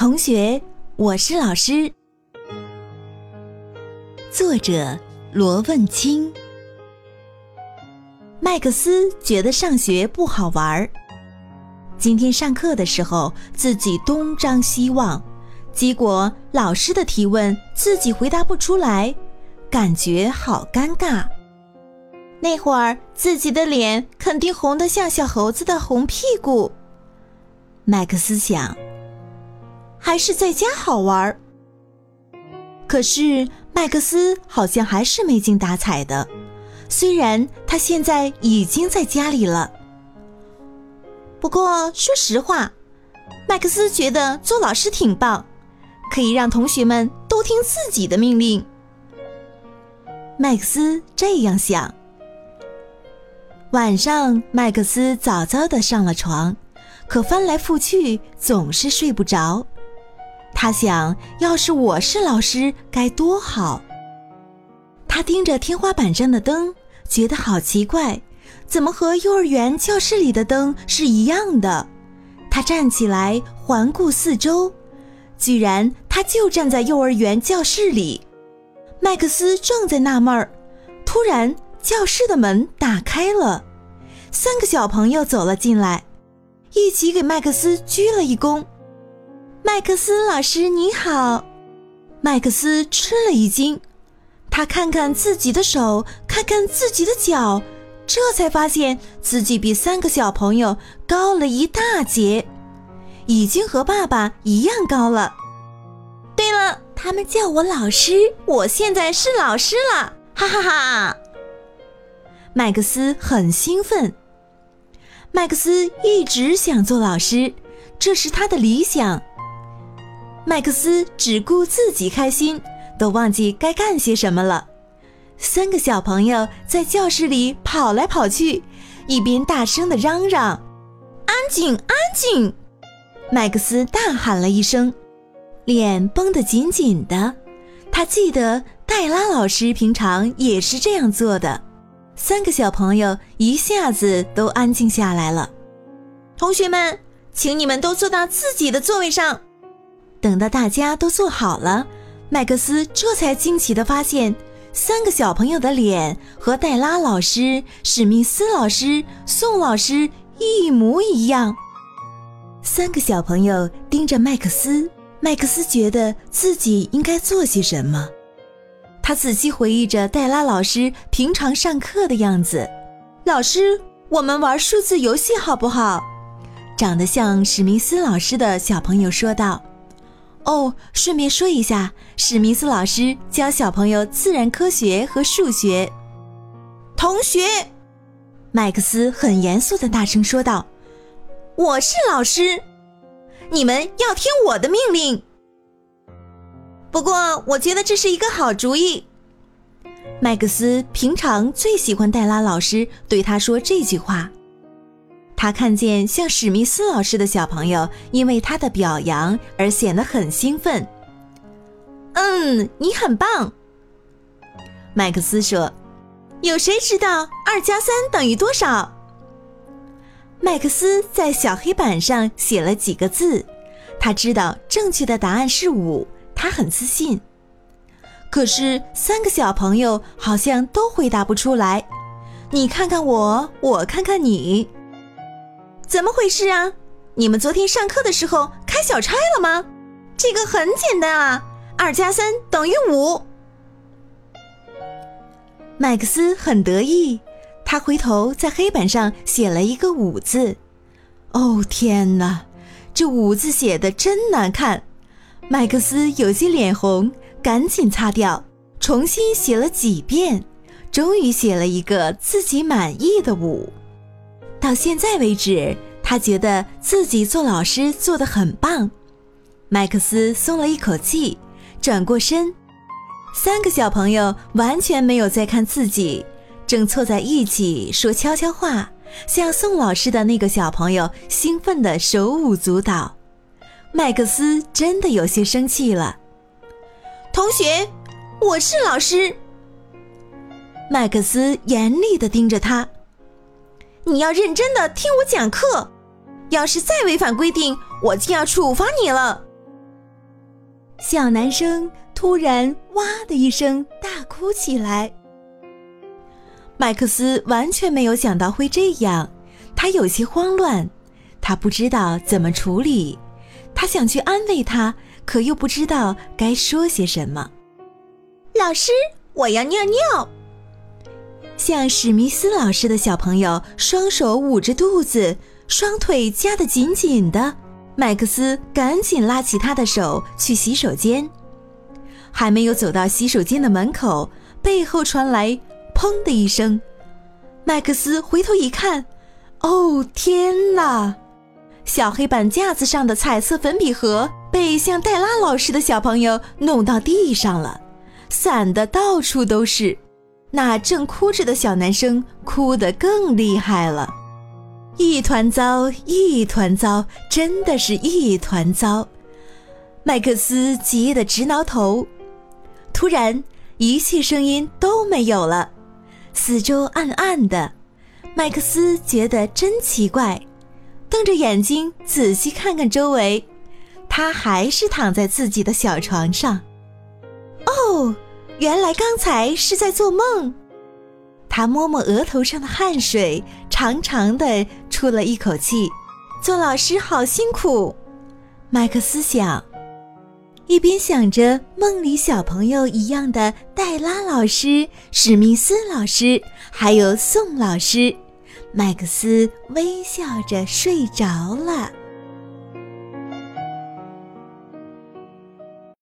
同学，我是老师。作者罗问清。麦克斯觉得上学不好玩儿。今天上课的时候，自己东张西望，结果老师的提问自己回答不出来，感觉好尴尬。那会儿自己的脸肯定红得像小猴子的红屁股。麦克斯想。还是在家好玩儿。可是麦克斯好像还是没精打采的，虽然他现在已经在家里了。不过说实话，麦克斯觉得做老师挺棒，可以让同学们都听自己的命令。麦克斯这样想。晚上，麦克斯早早的上了床，可翻来覆去总是睡不着。他想要是我是老师该多好。他盯着天花板上的灯，觉得好奇怪，怎么和幼儿园教室里的灯是一样的？他站起来环顾四周，居然他就站在幼儿园教室里。麦克斯正在纳闷儿，突然教室的门打开了，三个小朋友走了进来，一起给麦克斯鞠了一躬。麦克斯老师你好，麦克斯吃了一惊，他看看自己的手，看看自己的脚，这才发现自己比三个小朋友高了一大截，已经和爸爸一样高了。对了，他们叫我老师，我现在是老师了，哈哈哈！麦克斯很兴奋，麦克斯一直想做老师，这是他的理想。麦克斯只顾自己开心，都忘记该干些什么了。三个小朋友在教室里跑来跑去，一边大声的嚷嚷：“安静，安静！”麦克斯大喊了一声，脸绷得紧紧的。他记得黛拉老师平常也是这样做的。三个小朋友一下子都安静下来了。同学们，请你们都坐到自己的座位上。等到大家都坐好了，麦克斯这才惊奇地发现，三个小朋友的脸和黛拉老师、史密斯老师、宋老师一模一样。三个小朋友盯着麦克斯，麦克斯觉得自己应该做些什么。他仔细回忆着黛拉老师平常上课的样子：“老师，我们玩数字游戏好不好？”长得像史密斯老师的小朋友说道。哦，顺便说一下，史密斯老师教小朋友自然科学和数学。同学，麦克斯很严肃的大声说道：“我是老师，你们要听我的命令。不过，我觉得这是一个好主意。”麦克斯平常最喜欢黛拉老师对他说这句话。他看见像史密斯老师的小朋友因为他的表扬而显得很兴奋。嗯，你很棒，麦克斯说。有谁知道二加三等于多少？麦克斯在小黑板上写了几个字。他知道正确的答案是五，他很自信。可是三个小朋友好像都回答不出来。你看看我，我看看你。怎么回事啊？你们昨天上课的时候开小差了吗？这个很简单啊，二加三等于五。麦克斯很得意，他回头在黑板上写了一个五字。哦天哪，这五字写的真难看！麦克斯有些脸红，赶紧擦掉，重新写了几遍，终于写了一个自己满意的五。到现在为止，他觉得自己做老师做得很棒。麦克斯松了一口气，转过身，三个小朋友完全没有在看自己，正凑在一起说悄悄话，像宋老师的那个小朋友兴奋的手舞足蹈。麦克斯真的有些生气了。同学，我是老师。麦克斯严厉地盯着他。你要认真的听我讲课，要是再违反规定，我就要处罚你了。小男生突然哇的一声大哭起来。麦克斯完全没有想到会这样，他有些慌乱，他不知道怎么处理，他想去安慰他，可又不知道该说些什么。老师，我要尿尿。像史密斯老师的小朋友，双手捂着肚子，双腿夹得紧紧的。麦克斯赶紧拉起他的手去洗手间，还没有走到洗手间的门口，背后传来“砰”的一声。麦克斯回头一看，哦天哪！小黑板架子上的彩色粉笔盒被像黛拉老师的小朋友弄到地上了，散的到处都是。那正哭着的小男生哭得更厉害了。一团糟，一团糟，真的是一团糟。麦克斯急得直挠头。突然，一切声音都没有了，四周暗暗的。麦克斯觉得真奇怪，瞪着眼睛仔细看看周围，他还是躺在自己的小床上。哦，原来刚才是在做梦。他摸摸额头上的汗水，长长的出了一口气。做老师好辛苦，麦克斯想。一边想着梦里小朋友一样的黛拉老师、史密斯老师，还有宋老师，麦克斯微笑着睡着了。